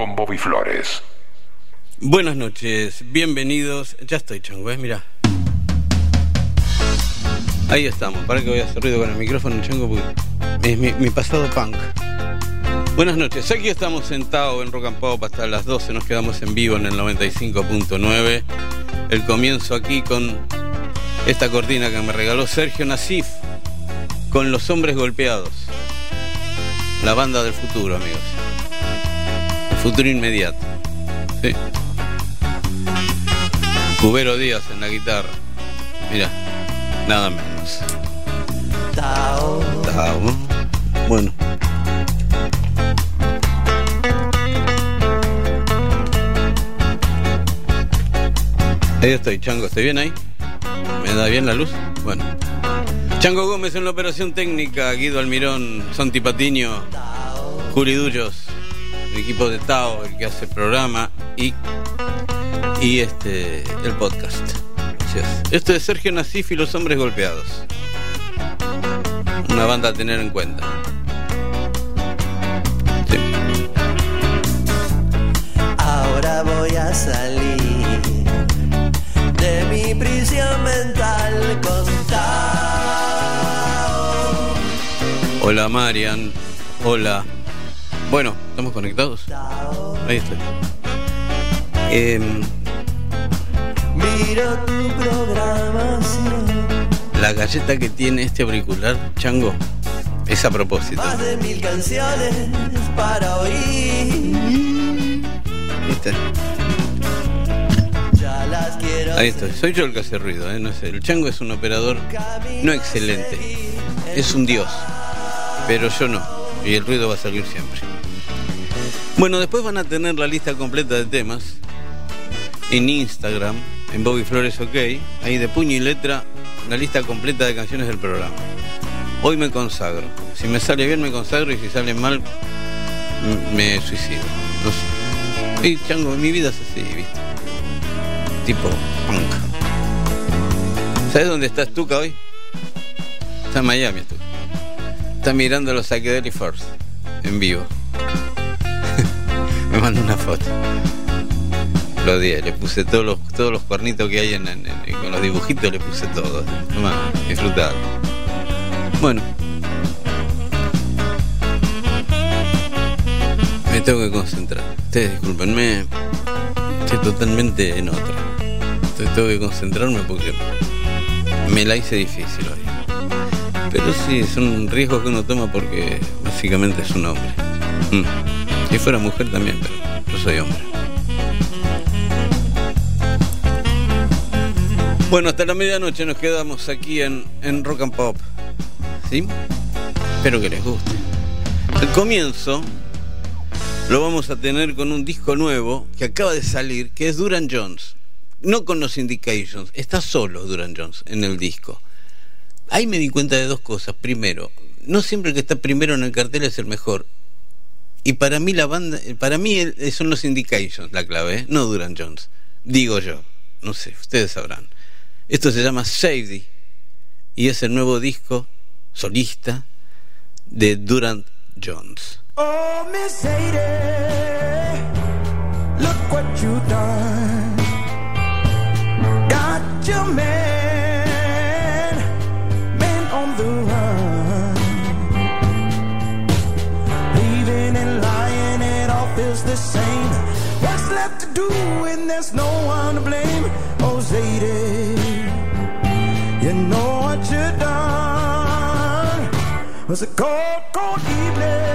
con Bobby Flores. Buenas noches, bienvenidos. Ya estoy, chango, ¿ves? Mira. Ahí estamos. Para que voy a hacer ruido con el micrófono, chango, porque es mi, pasado punk. Buenas noches, aquí estamos sentados en Rock and Pop hasta las 12. Nos quedamos en vivo en el 95.9. El comienzo aquí con esta cortina que me regaló Sergio Nasif con Los Hombres Golpeados. La banda del futuro, amigos. Futuro inmediato. Sí. Cubero Díaz en la guitarra. Mira, nada menos. Tao. Tao. Bueno. Ahí estoy, Chango, ¿estoy bien ahí? ¿Me da bien la luz? Bueno. Chango Gómez en la operación técnica, Guido Almirón, Santi Patiño, Juli Dullos, el equipo de Tao, el que hace el programa y, y este el podcast. Esto es Sergio Nasif y los hombres golpeados. Una banda a tener en cuenta. Ahora voy a salir de mi prisión mental Hola Marian, hola. Bueno, ¿estamos conectados? Ahí estoy. Em, tu programación. La galleta que tiene este auricular, Chango, es a propósito. Más de mil canciones para oír. ¿Viste? Ahí estoy, soy yo el que hace ruido, ¿eh? no sé. El chango es un operador no excelente, es un dios, pero yo no, y el ruido va a salir siempre. Bueno, después van a tener la lista completa de temas en Instagram, en Bobby Flores OK, ahí de puño y letra, la lista completa de canciones del programa. Hoy me consagro. Si me sale bien me consagro y si sale mal me suicido. No sé. Y chango, mi vida es así, ¿viste? Tipo punk. ¿Sabes dónde estás tú hoy? Está en Miami tú. Está mirando los Psychedelic First en vivo. Me mandó una foto. Lo di, le puse todos los, todos los cuernitos que hay en, con los dibujitos, le puse todo. Nomás, disfrutar. Bueno. Me tengo que concentrar. Ustedes discúlpenme. Estoy totalmente en otra. tengo que concentrarme porque me la hice difícil hoy. Pero sí, es un riesgo que uno toma porque básicamente es un hombre. Mm. Si fuera mujer también, pero yo soy hombre. Bueno, hasta la medianoche nos quedamos aquí en, en Rock and Pop. ¿Sí? Espero que les guste. El comienzo lo vamos a tener con un disco nuevo que acaba de salir, que es Duran Jones. No con los Indications, está solo Duran Jones en el disco. Ahí me di cuenta de dos cosas. Primero, no siempre que está primero en el cartel es el mejor. Y para mí la banda, para mí son los Indications la clave, ¿eh? no Duran Jones. Digo yo, no sé, ustedes sabrán. Esto se llama Safety y es el nuevo disco solista de Duran Jones. Oh, Miss Sadie, look what you done. There's no one to blame? Oh, Zadie, you know what you done. Was a cold, cold evening.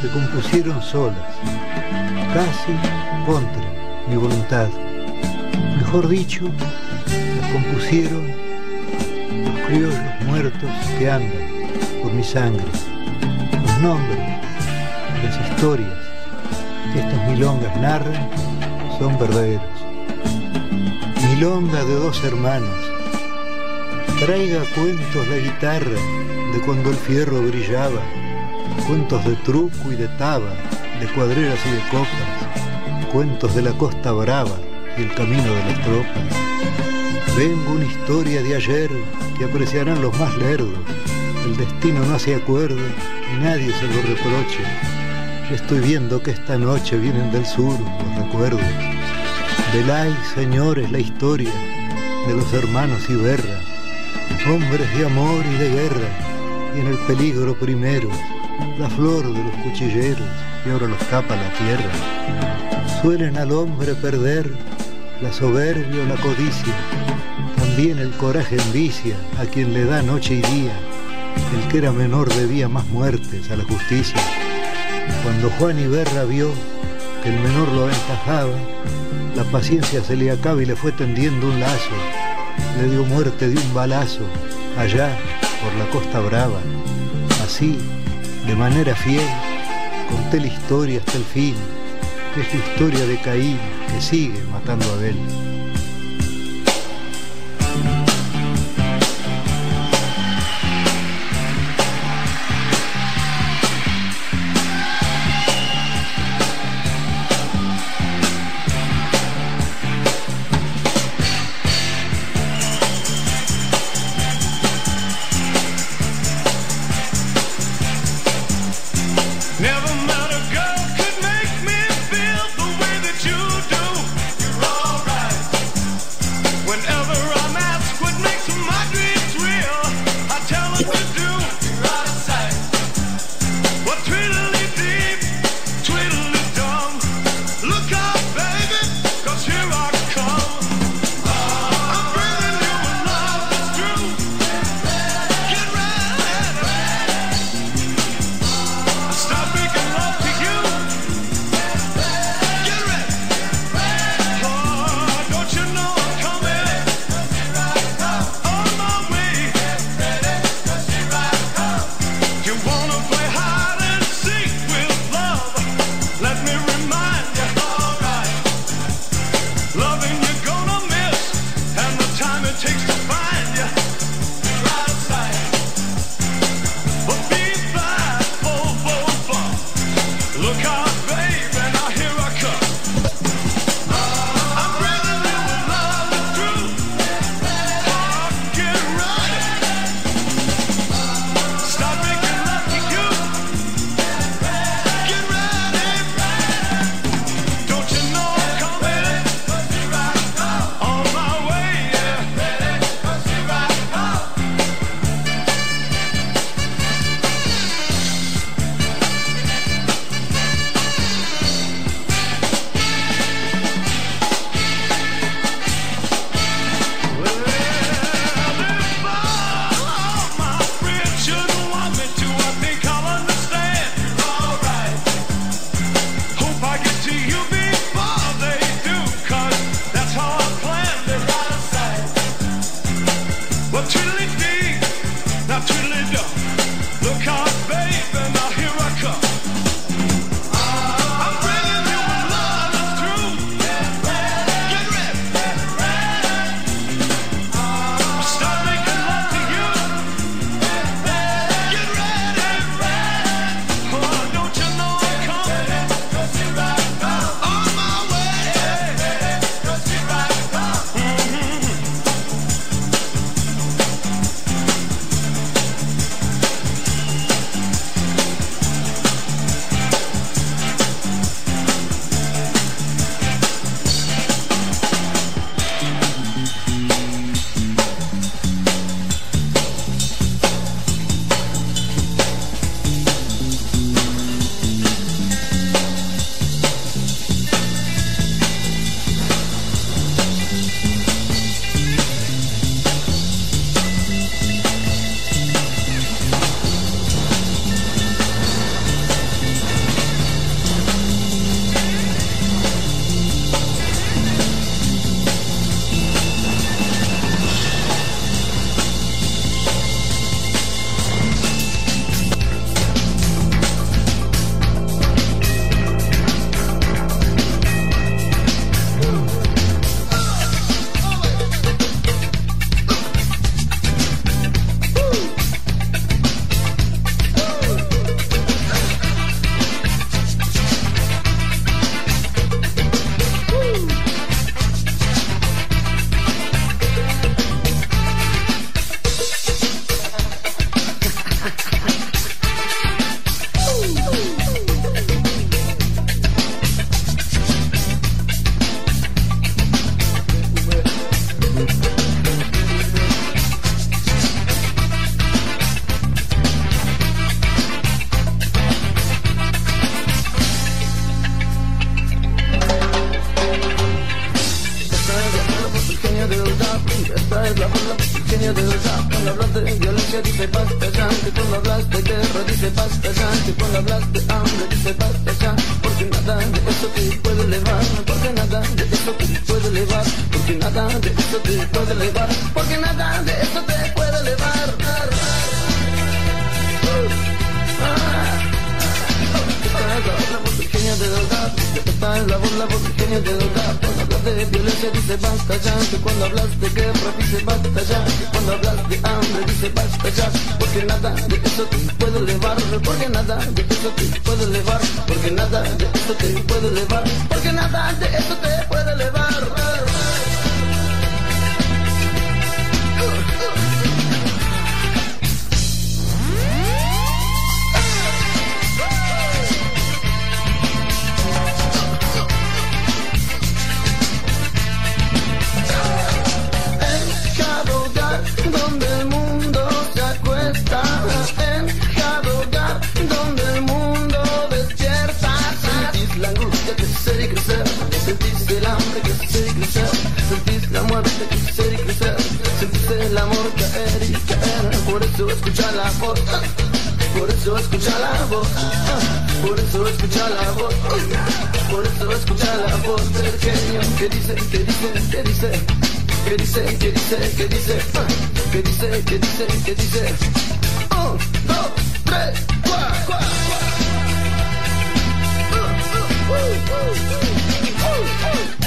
Se compusieron solas, casi contra mi voluntad. Mejor dicho, las compusieron los criollos muertos que andan por mi sangre. Los nombres, las historias que estas milongas narran son verdaderos. Milonga de dos hermanos. Traiga cuentos la guitarra de cuando el fierro brillaba, cuentos de truco y de taba, de cuadreras y de copas, cuentos de la costa brava y el camino de las tropas. Vengo una historia de ayer que apreciarán los más lerdos. El destino no hace acuerdo y nadie se lo reproche. Yo estoy viendo que esta noche vienen del sur los recuerdos. Velay, señores, la historia de los hermanos Iberra, hombres de amor y de guerra, y en el peligro primero, la flor de los cuchilleros, y ahora los tapa la tierra. Suelen al hombre perder la soberbia o la codicia, también el coraje envicia a quien le da noche y día. El que era menor debía más muertes a la justicia. Cuando Juan Iberra vio que el menor lo aventajaba, la paciencia se le acaba y le fue tendiendo un lazo. Le dio muerte de un balazo allá por la costa brava. Así, de manera fiel, conté la historia hasta el fin. Es la historia de Caín que sigue matando a Abel. Eso escucha la voz. Por eso escucha la voz, por eso escucha la voz, por eso escucha la voz del genio. Que dice, que dice, que dice, que dice, que dice, que dice, que dice, que dice, que dice. Un, dos, tres, cuatro. Anoche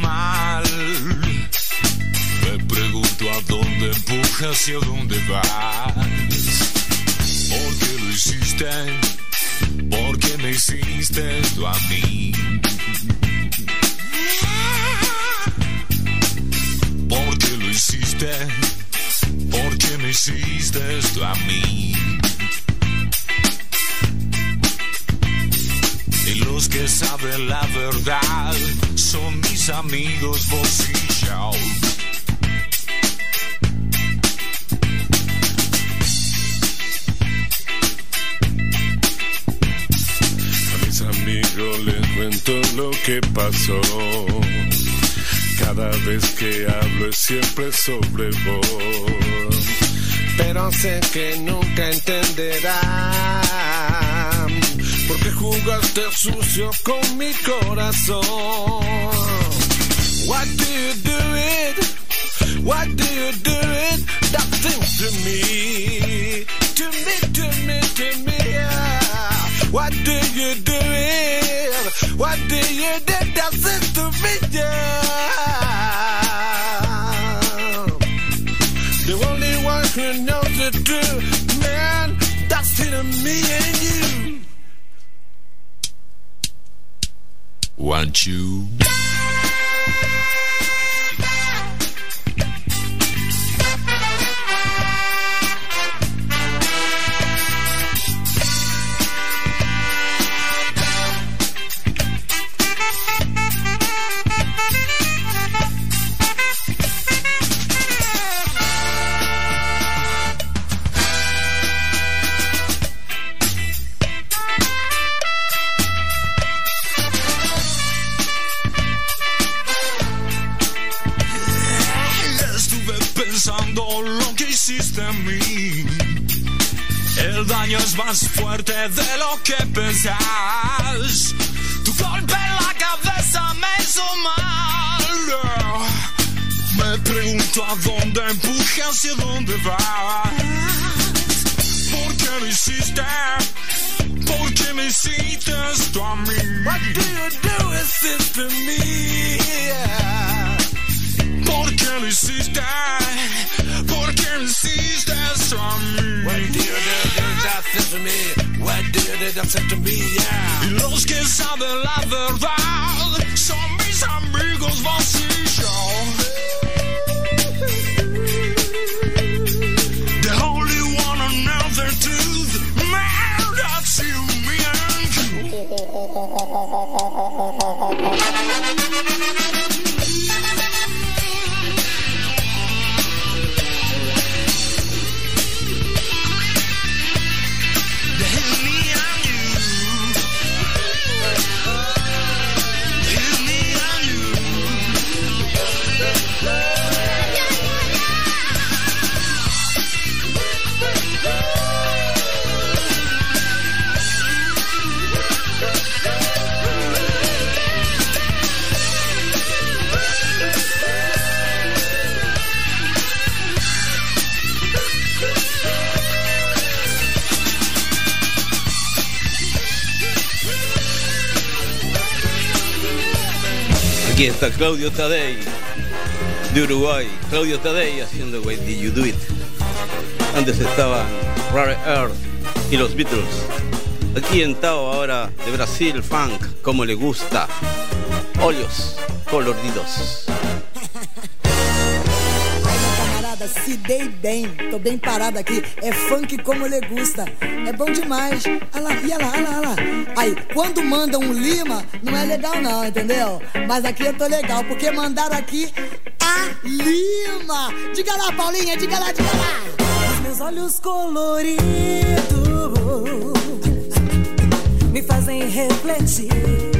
mal. Me pregunto a dónde empujas y a dónde vas. ¿Por qué lo hiciste? ¿Por qué me hiciste esto a mí? ¿Por qué lo hiciste? ¿Por qué me hiciste esto a mí? Y los que saben la verdad son mis amigos vos y yo. A mis amigos les cuento lo que pasó. Cada vez que hablo es siempre sobre vos. Pero sé que nunca entenderán. Porque jugaste sucio con mi corazón. Why do you do it? Why do you do it? That thing to me, to me, to me, to me. Yeah. Why do you do it? Why do you do that thing to me? Yeah. The only one who knows the truth, man, that's to me and you. One, two. Más fuerte de lo que pensás. Tu golpe en la cabeza me hizo mal. Me pregunto a dónde empuje, hacia dónde vas. ¿Por qué lo hiciste? ¿Por qué me hiciste esto a mí? What do you do is to me? ¿Por qué lo hiciste? ¿Por qué lo hiciste esto a mí? What do you do that to me? What do you do that to me? Yeah. Y los que saben la verdad son mis amigos vos y yo. Aquí está Claudio Tadei de Uruguay. Claudio Tadei haciendo Why Did You Do It. Antes estaban Rare Earth y los Beatles. Aquí en Tao ahora de Brasil, funk, como le gusta. Olhos coloridos. Camarada, se dei bem. Tô bem parado aqui. É funk como ele gusta. É bom demais. Olha lá, olha lá, olha lá, olha lá. Aí, quando mandam um Lima, não é legal não, entendeu? Mas aqui eu tô legal, porque mandaram aqui a Lima. Diga lá, Paulinha, diga lá, diga lá. Os meus olhos coloridos me fazem refletir.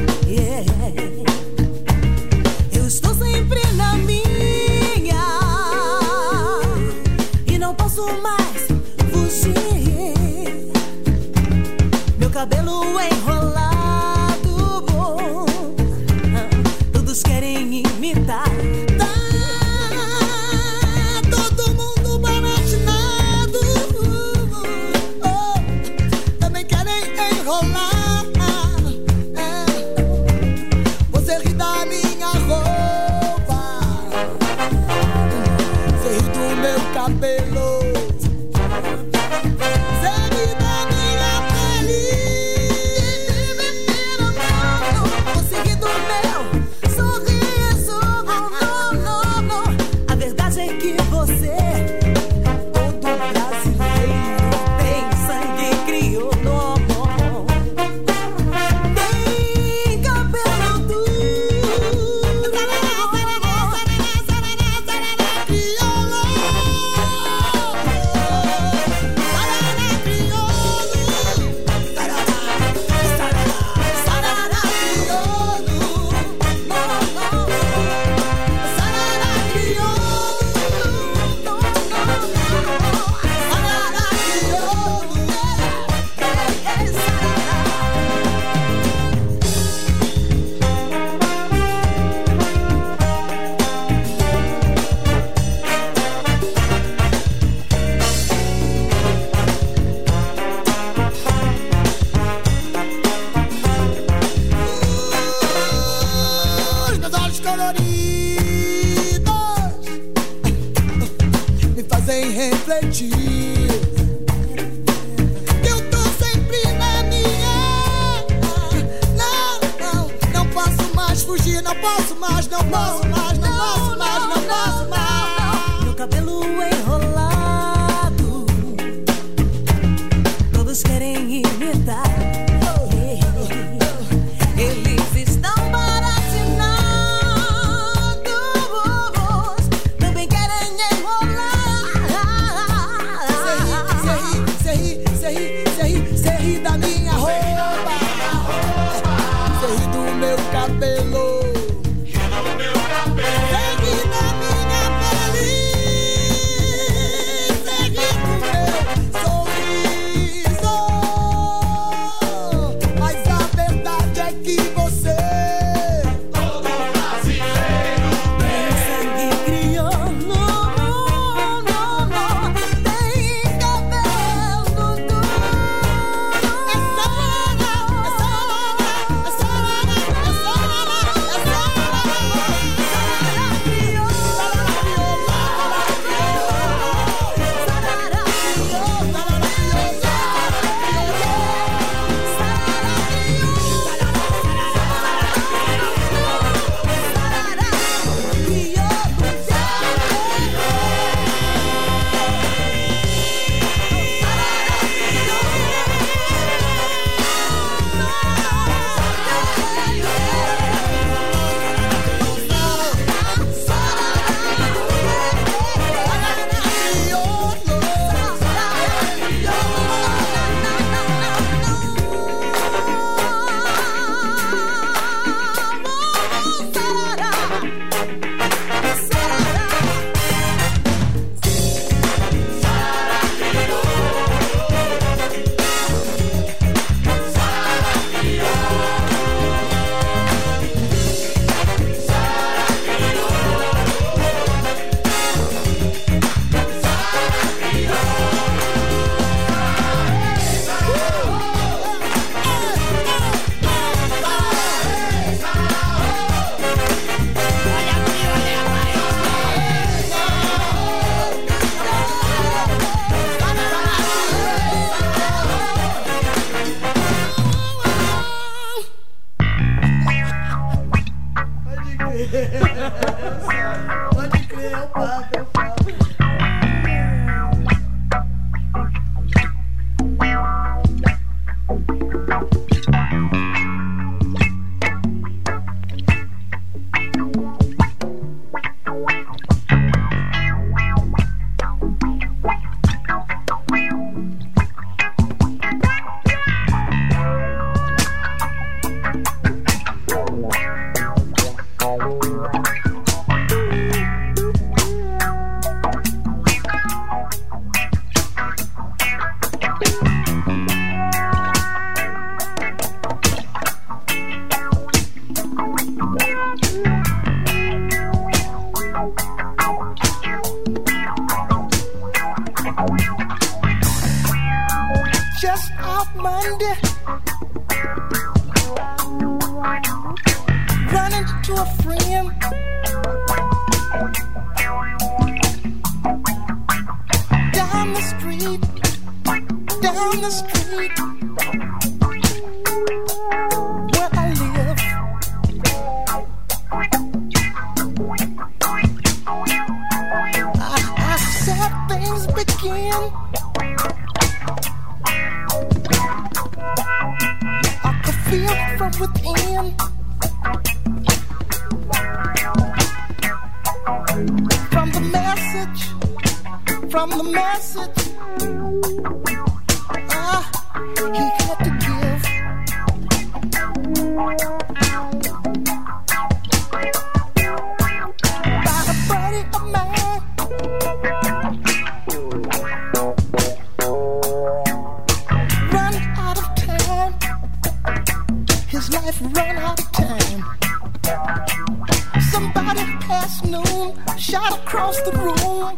past noon, shot across the room.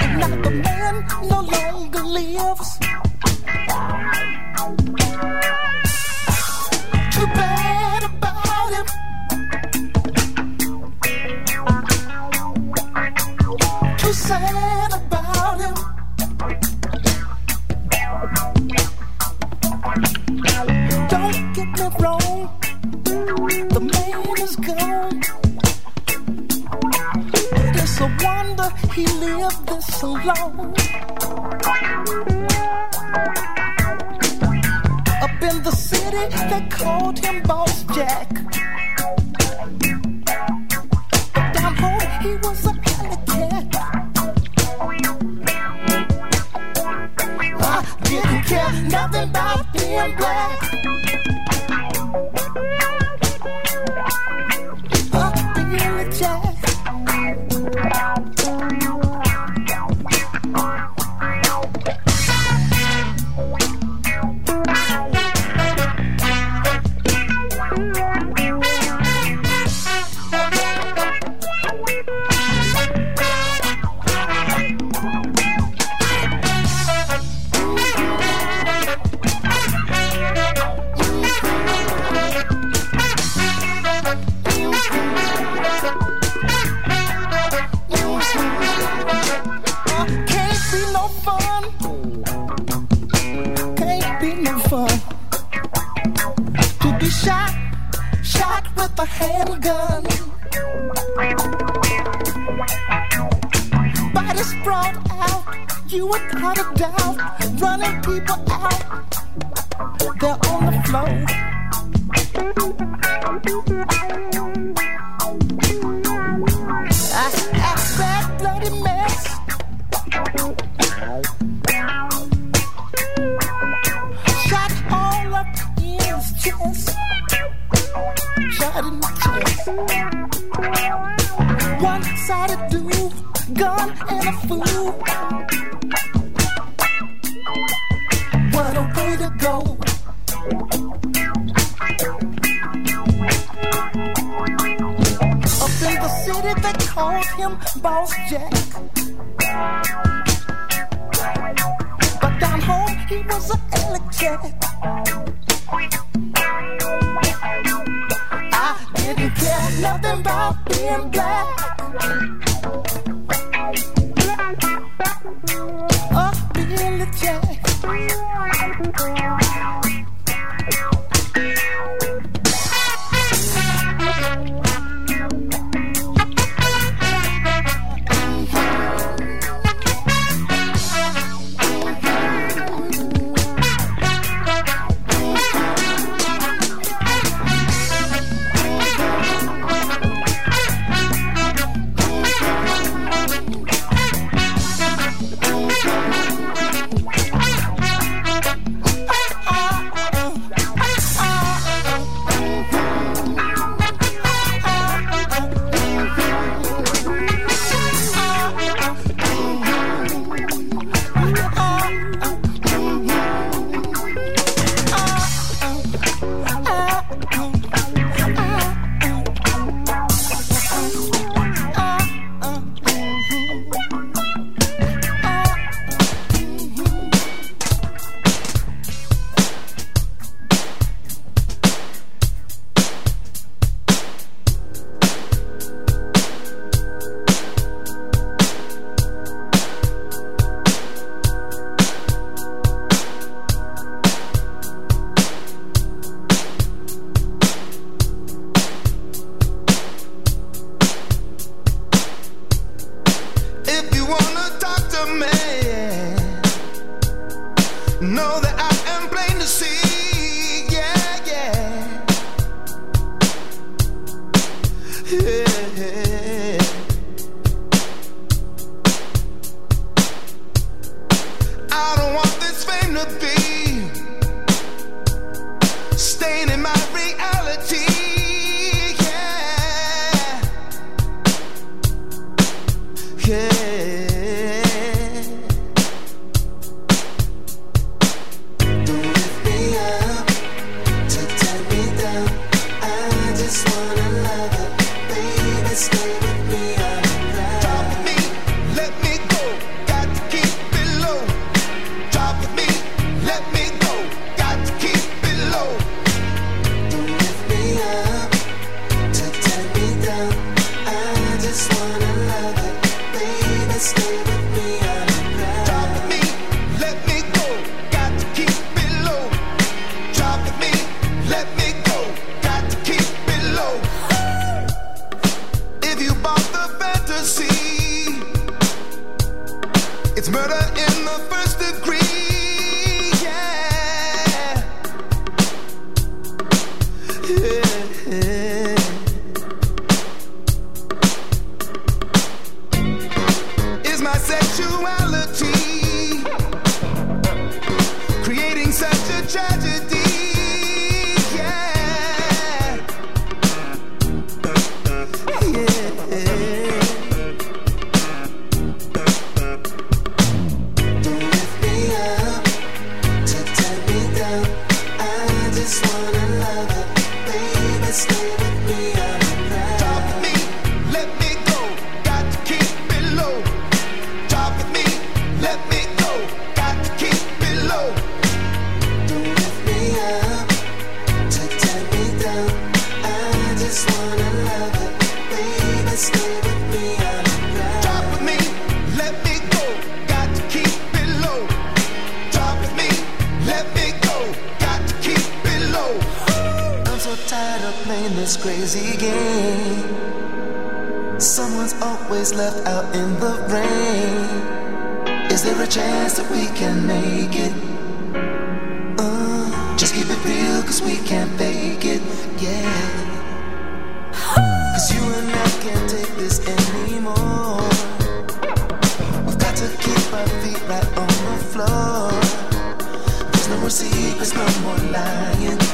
And now the man no longer lives. he lived this alone. Up in the city, they called him Boss Jack. But down home, he was a alley cat. I didn't care nothing about being black. Secrets, no more lying.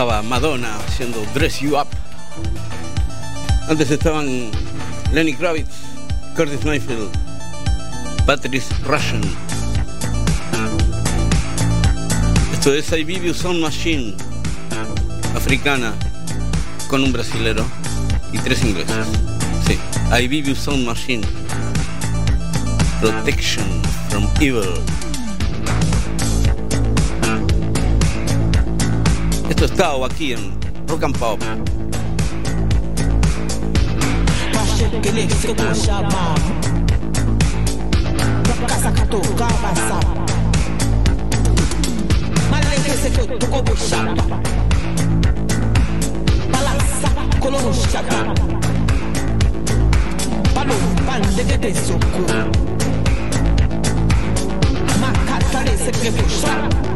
estaba Madonna haciendo Dress You Up. Antes estaban Lenny Kravitz, Curtis Mayfield, Patrice Russian. Esto es I Video Sound Machine, africana, con un brasilero y tres ingleses. Sí, I Video Sound Machine. Protection from Evil. musical aqui em Rock and Pop. Bandegete soko Makatare sekre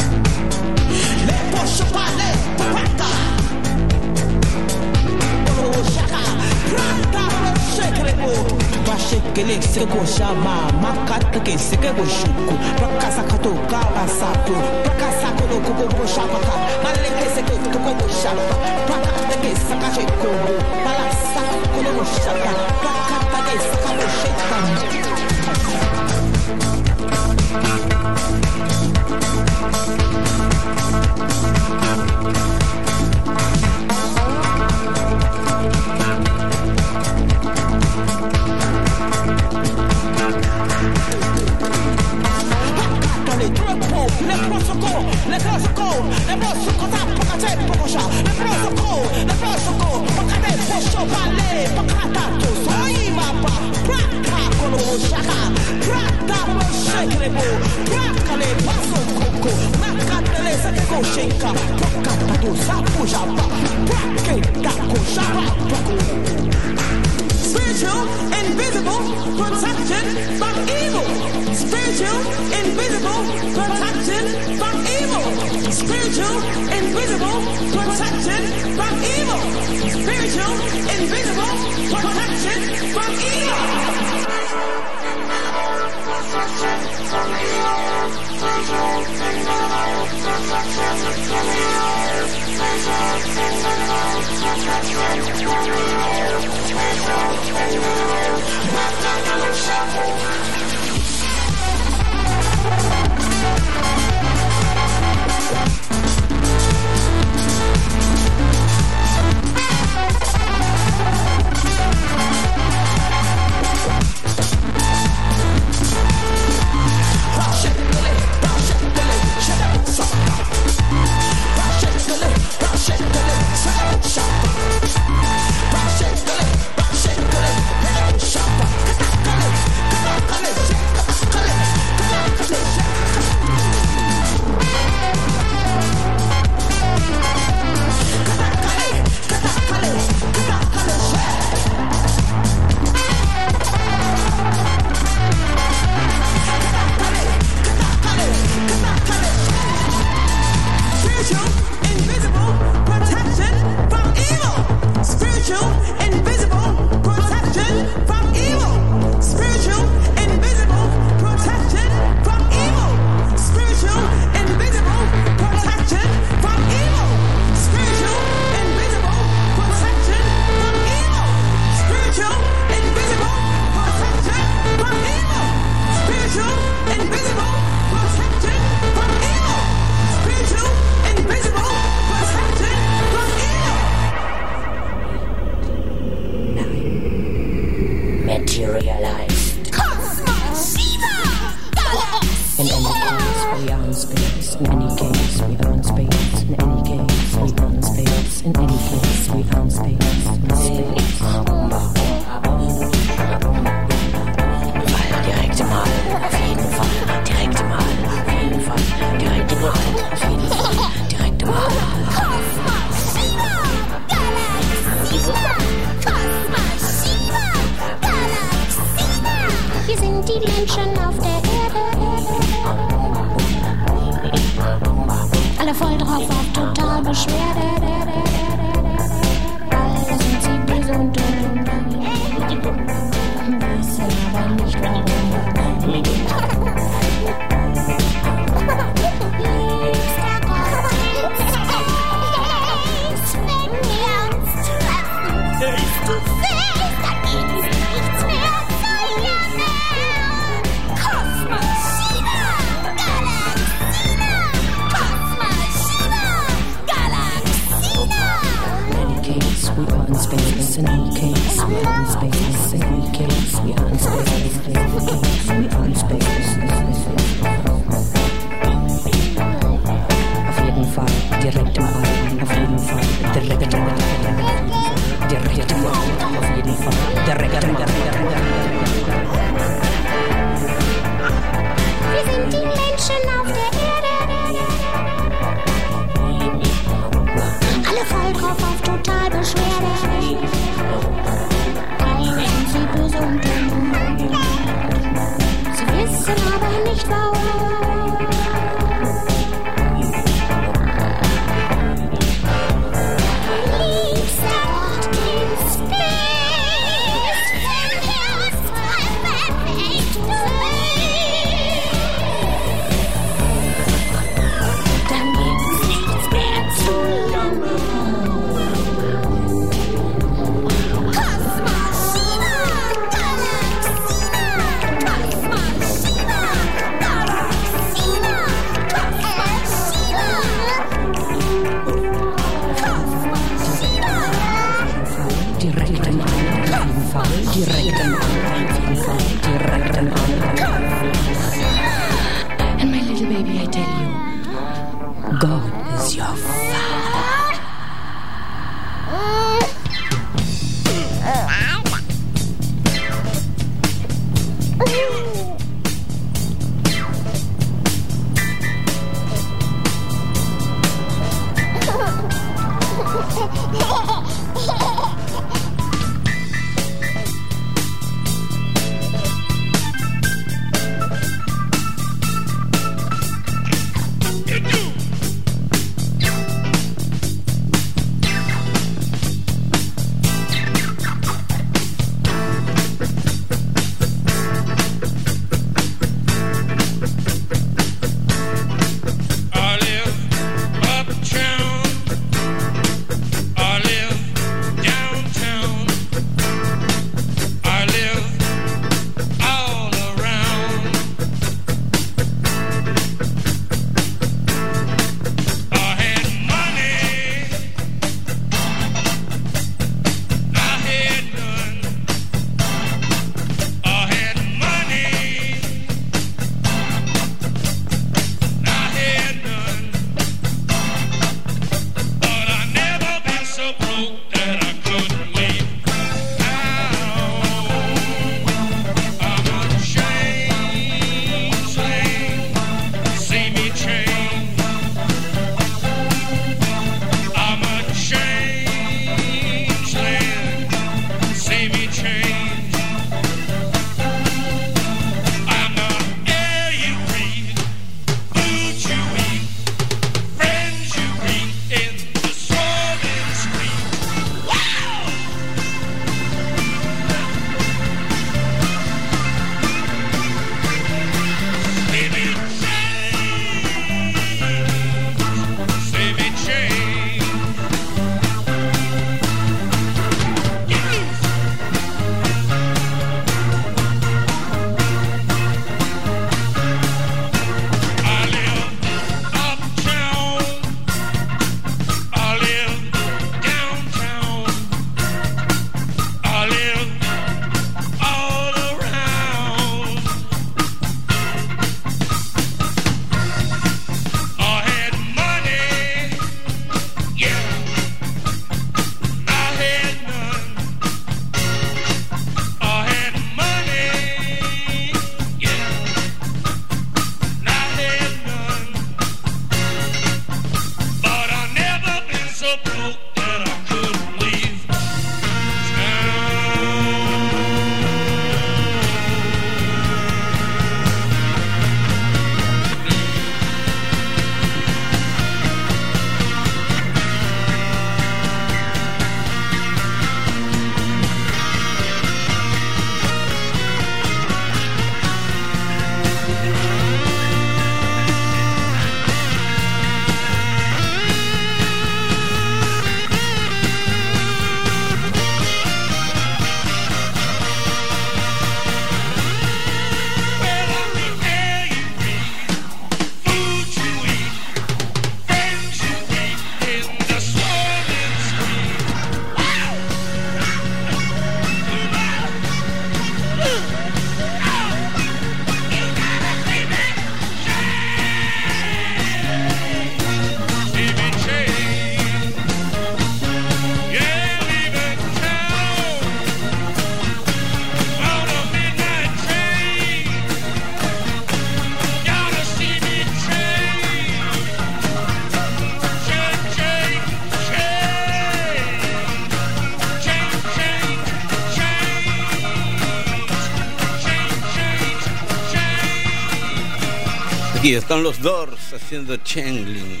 están los Doors haciendo Changling.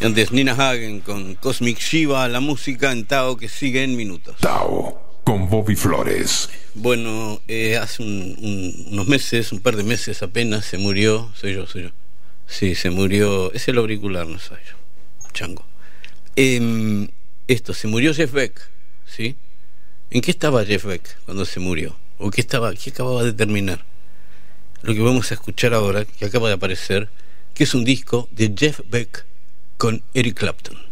Y antes Nina Hagen con Cosmic Shiva, la música en Tao que sigue en minutos. Tao, con Bobby Flores. Bueno, eh, hace un- un- unos meses, un par de meses apenas, se murió. Soy yo, soy yo. Sí, se murió. Es el auricular, no soy yo. Chango. Em, esto, se murió Jeff Beck, ¿sí? ¿En qué estaba Jeff Beck cuando se murió? ¿O qué, estaba, qué acababa de terminar? Lo que vamos a escuchar ahora, que acaba de aparecer, que es un disco de Jeff Beck con Eric Clapton.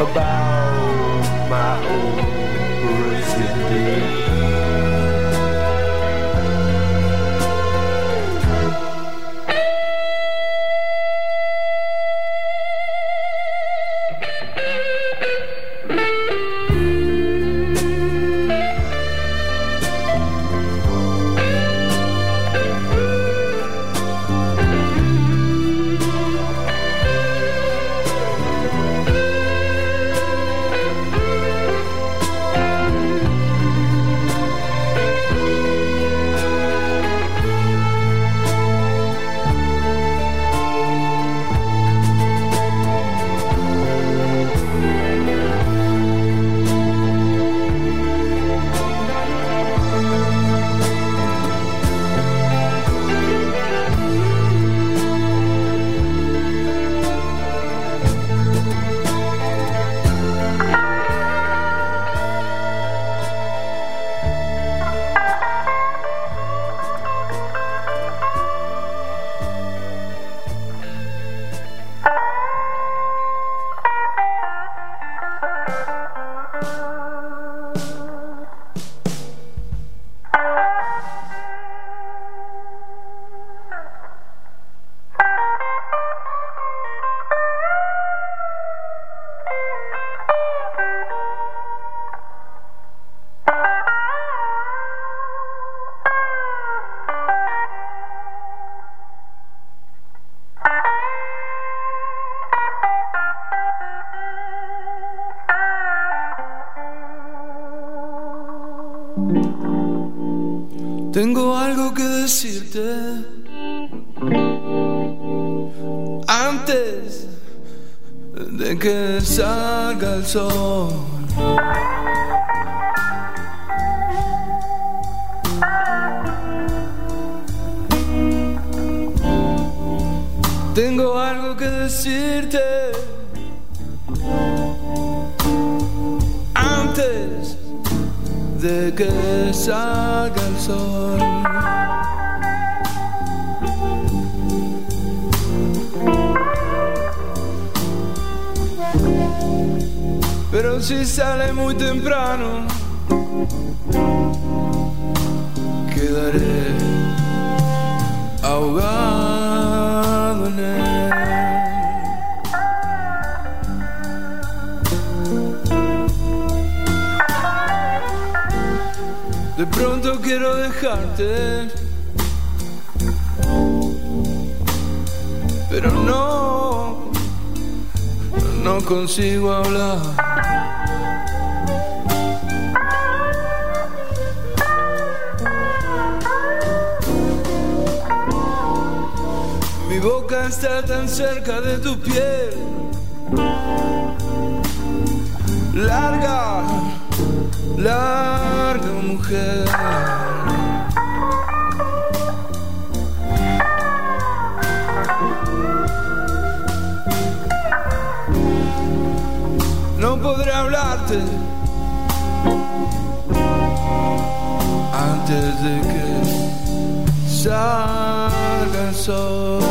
about my own residency. te zikir sargan sor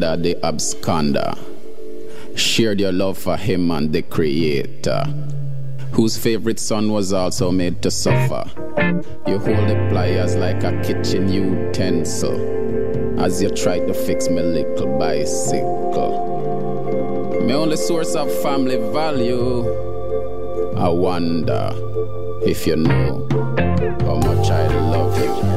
the absconder. Shared your love for him and the creator, whose favorite son was also made to suffer. You hold the pliers like a kitchen utensil as you try to fix my little bicycle. My only source of family value. I wonder if you know how much I love you.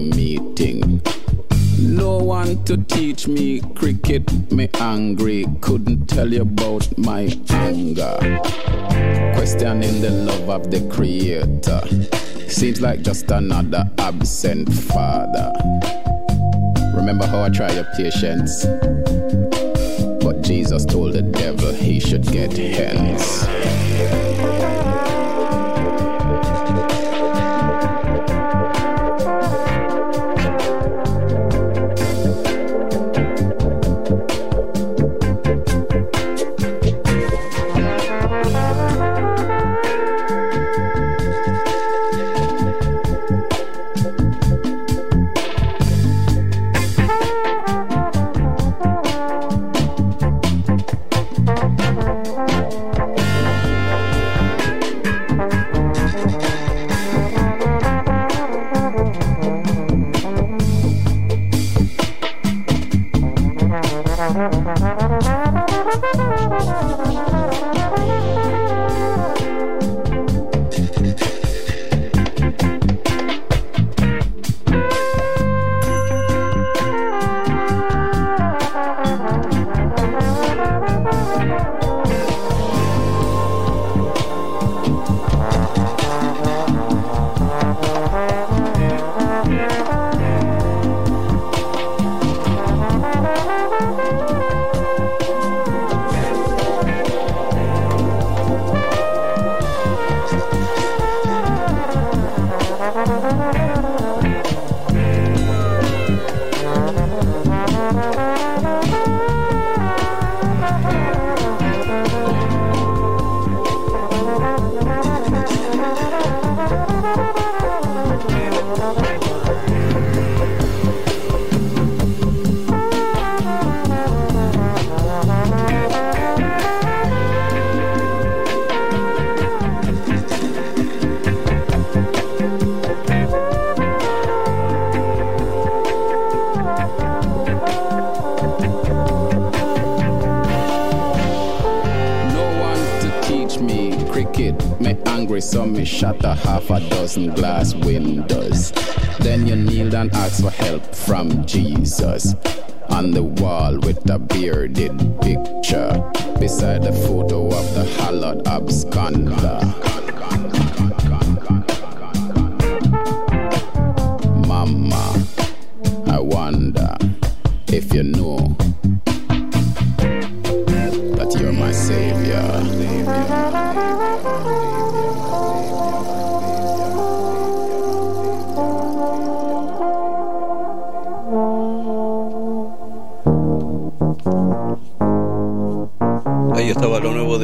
of the Creator. Seems like just another absent father. Remember how I tried your patience? But Jesus told the devil he should get hence.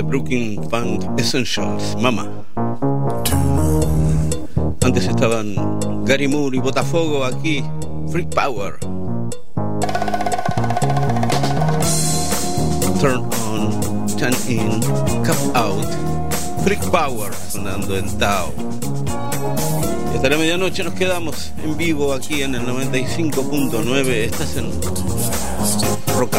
Brooklyn Band Essentials, Mama. Antes estaban Gary Moore y Botafogo aquí, Freak Power. Turn on, turn in, cup out, Freak Power sonando en Tao. Hasta la medianoche nos quedamos en vivo aquí en el 95.9. Estás en Rock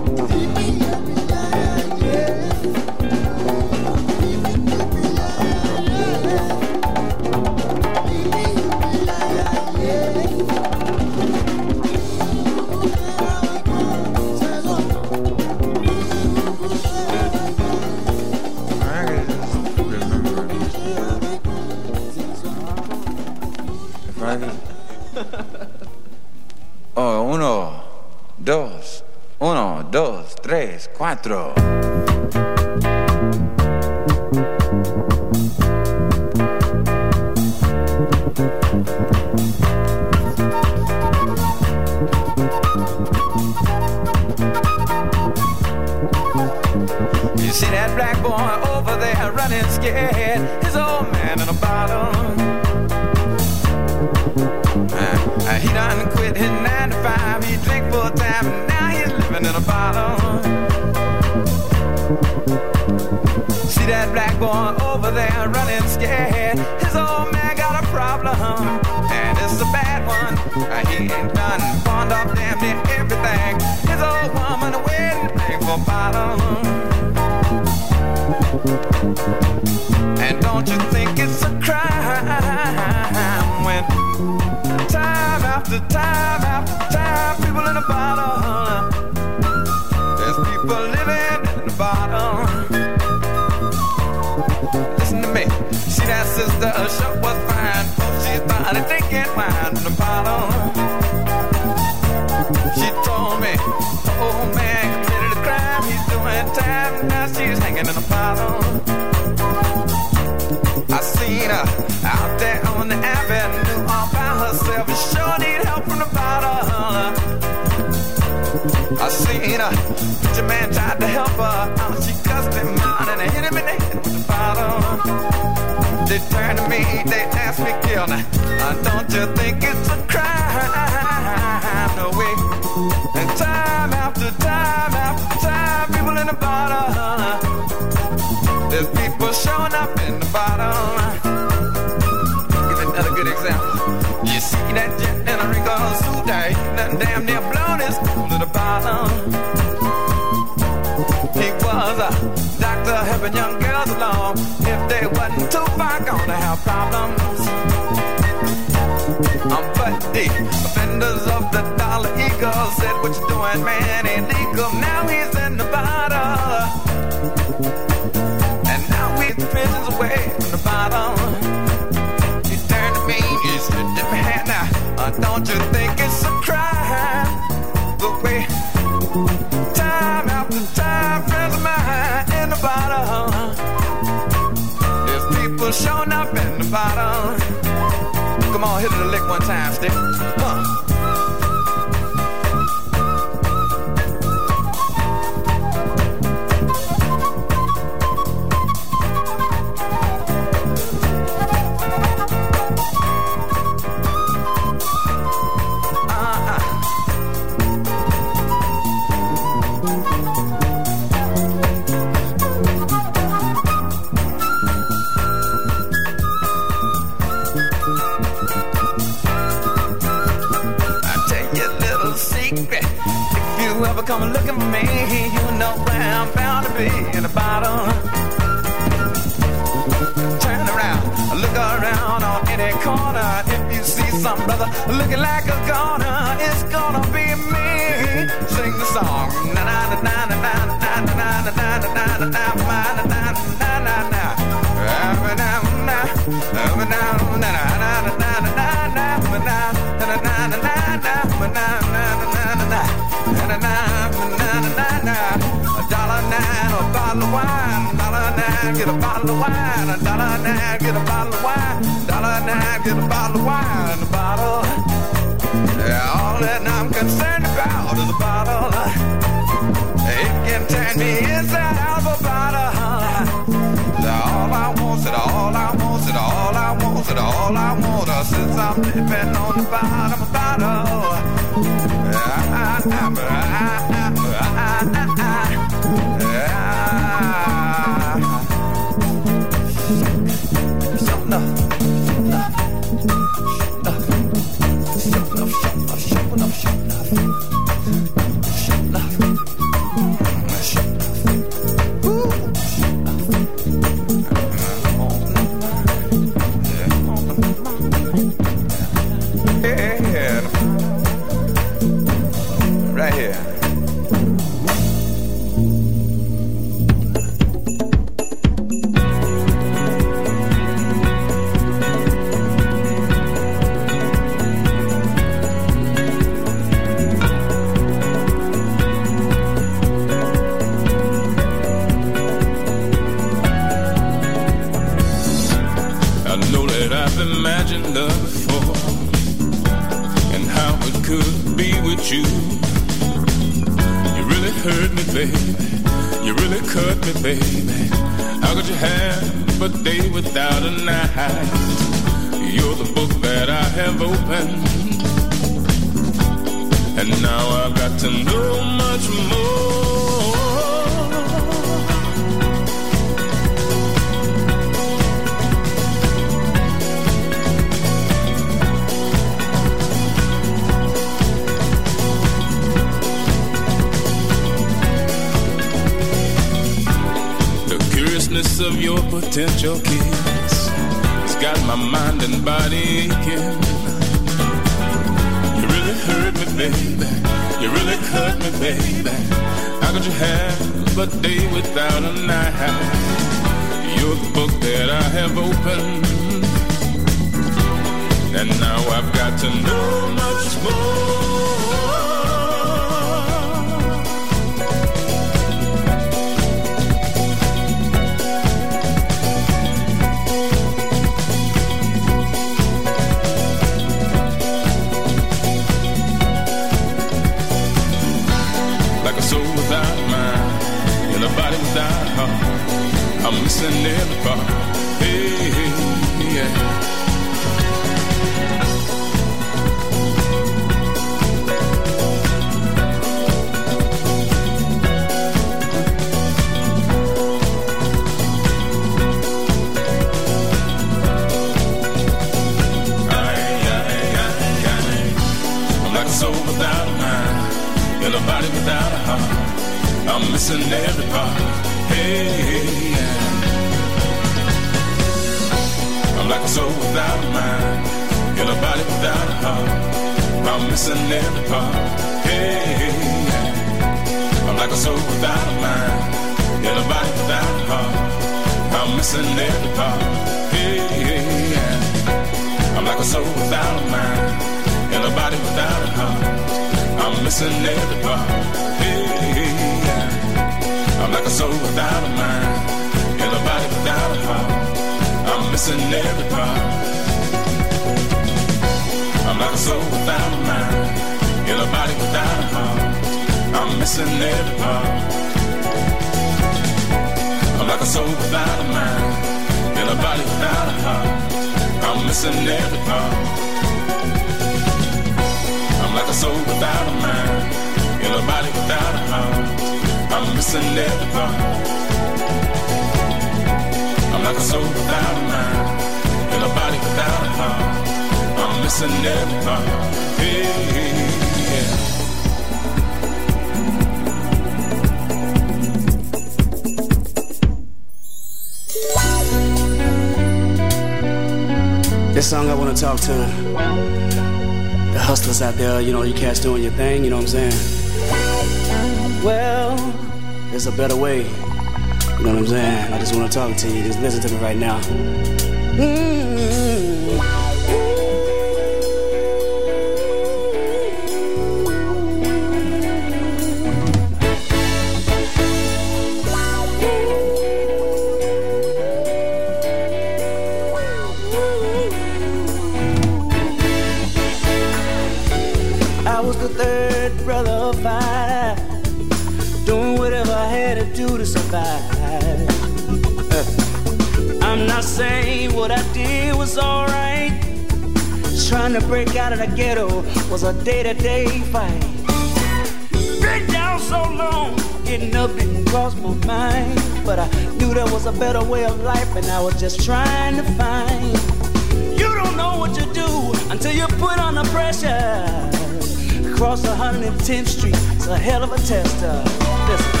hell of a tester. Listen.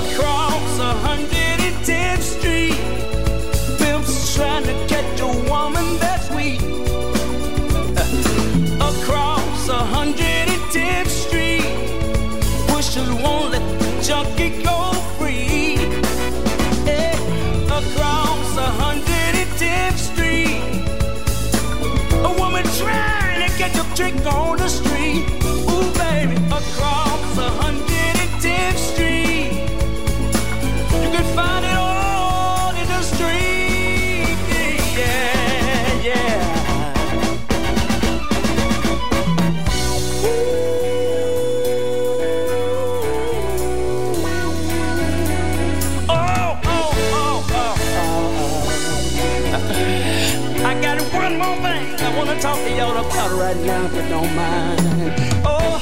Across 110th Street, pimps trying to catch a woman that's weak. Across 110th Street, pushers won't let the junkie go free. Yeah. Across 110th Street, a woman trying to catch a trick on the street. Right now, if you don't mind. Oh,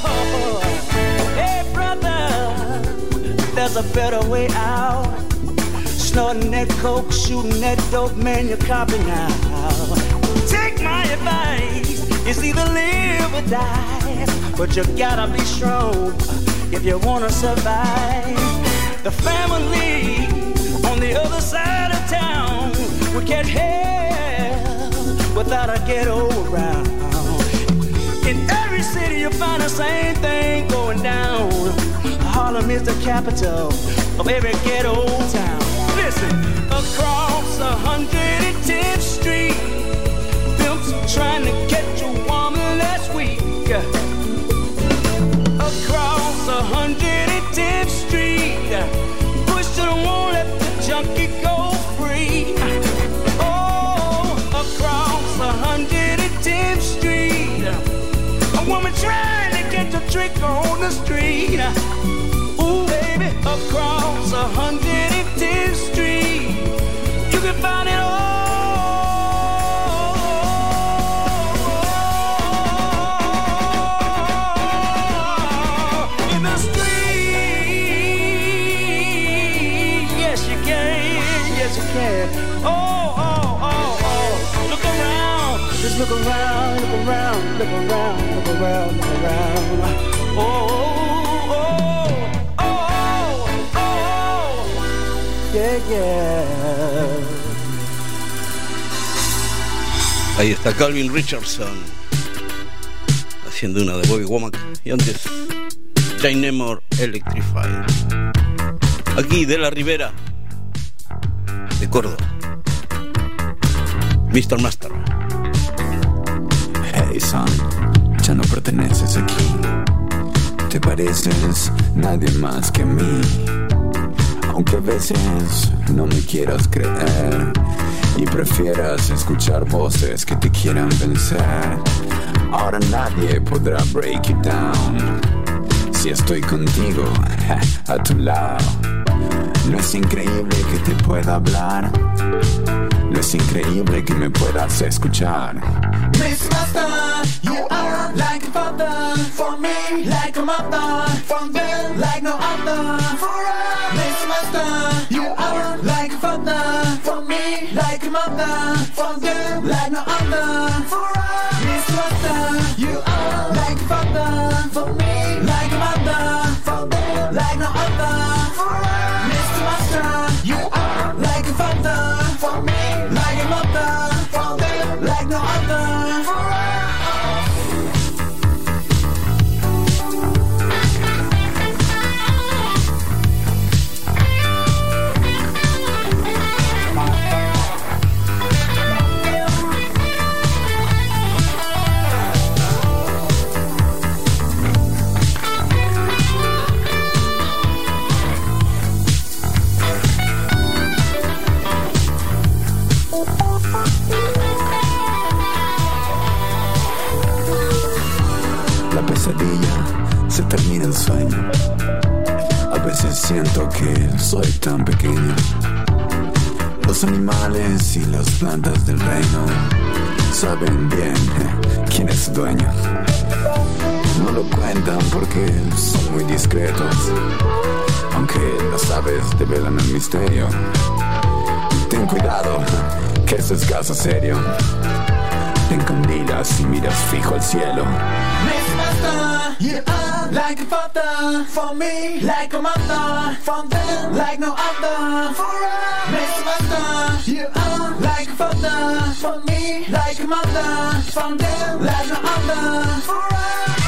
hey brother, there's a better way out. Snorting that coke, shooting that dope, man, you're copping now. Take my advice, it's either live or die, but you gotta be strong if you wanna survive. The family on the other side of town will get hell without a ghetto around. In every city you find the same thing going down. Harlem is the capital of every ghetto town. Listen, across 110th Street, pimps trying to catch a woman last week. Across 110th Street, pushing won't let the junkie go free. trick on the street. Ooh, baby, across 110th Street. You can find it all. look around, look around, look around. Oh, oh, oh, oh, oh. Ahí está Calvin Richardson haciendo una de Bobby Womack y antes Dynamore Electrified. Aquí de la Ribera de Córdoba. Mr. Master. Hey son, perteneces aquí. Te pareces nadie más que a mí. Aunque a veces no me quieras creer y prefieras escuchar voces que te quieran vencer. Ahora nadie podrá break it down. Si estoy contigo, a tu lado. No es increíble que te pueda hablar. No es increíble que me puedas escuchar. Miss Master, you For me like a mother From Van like no other. For us, deze master. You are like a father. for me like a mother, for you like no other. Y las plantas del reino saben bien eh, quién es su dueño. No lo cuentan porque son muy discretos. Aunque las aves develan el misterio. Ten cuidado, que esto es caso serio. Te encandilas y miras fijo al cielo. You like a father for me, like a mother from them, like no other for you are like father. For me, like mother. From them, like no other for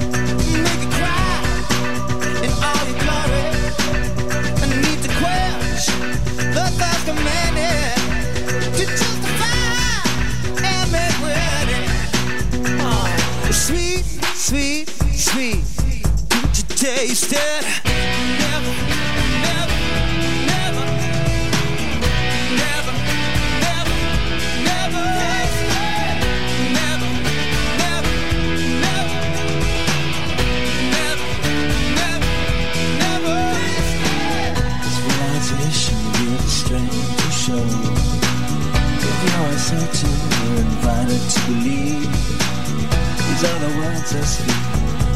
Never, never, never, never, never, never. Never, never, never, never, never, never. This realization you're the strength. If you're uncertain, you're invited to believe. These are the words I speak.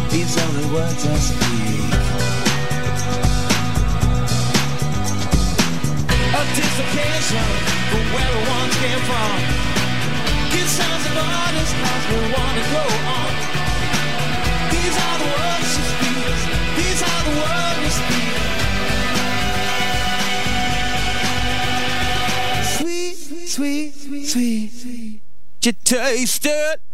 These are the words I speak. anticipation for where one came from. Give signs of artists as we want to go on. These are the words she speaks. These are the words we speak. Sweet, sweet, sweet, sweet. You taste it.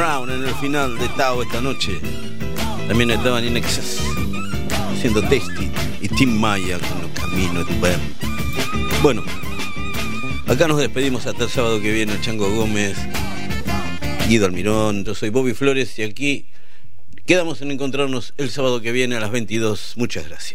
Brown en el final de Tao esta noche. También estaban In Excess haciendo Tasty y Tim Maya con los caminos de. Bueno, acá nos despedimos hasta el sábado que viene. Chango Gómez, Guido Almirón, yo soy Bobby Flores y aquí quedamos en encontrarnos el sábado que viene a las 22. Muchas gracias.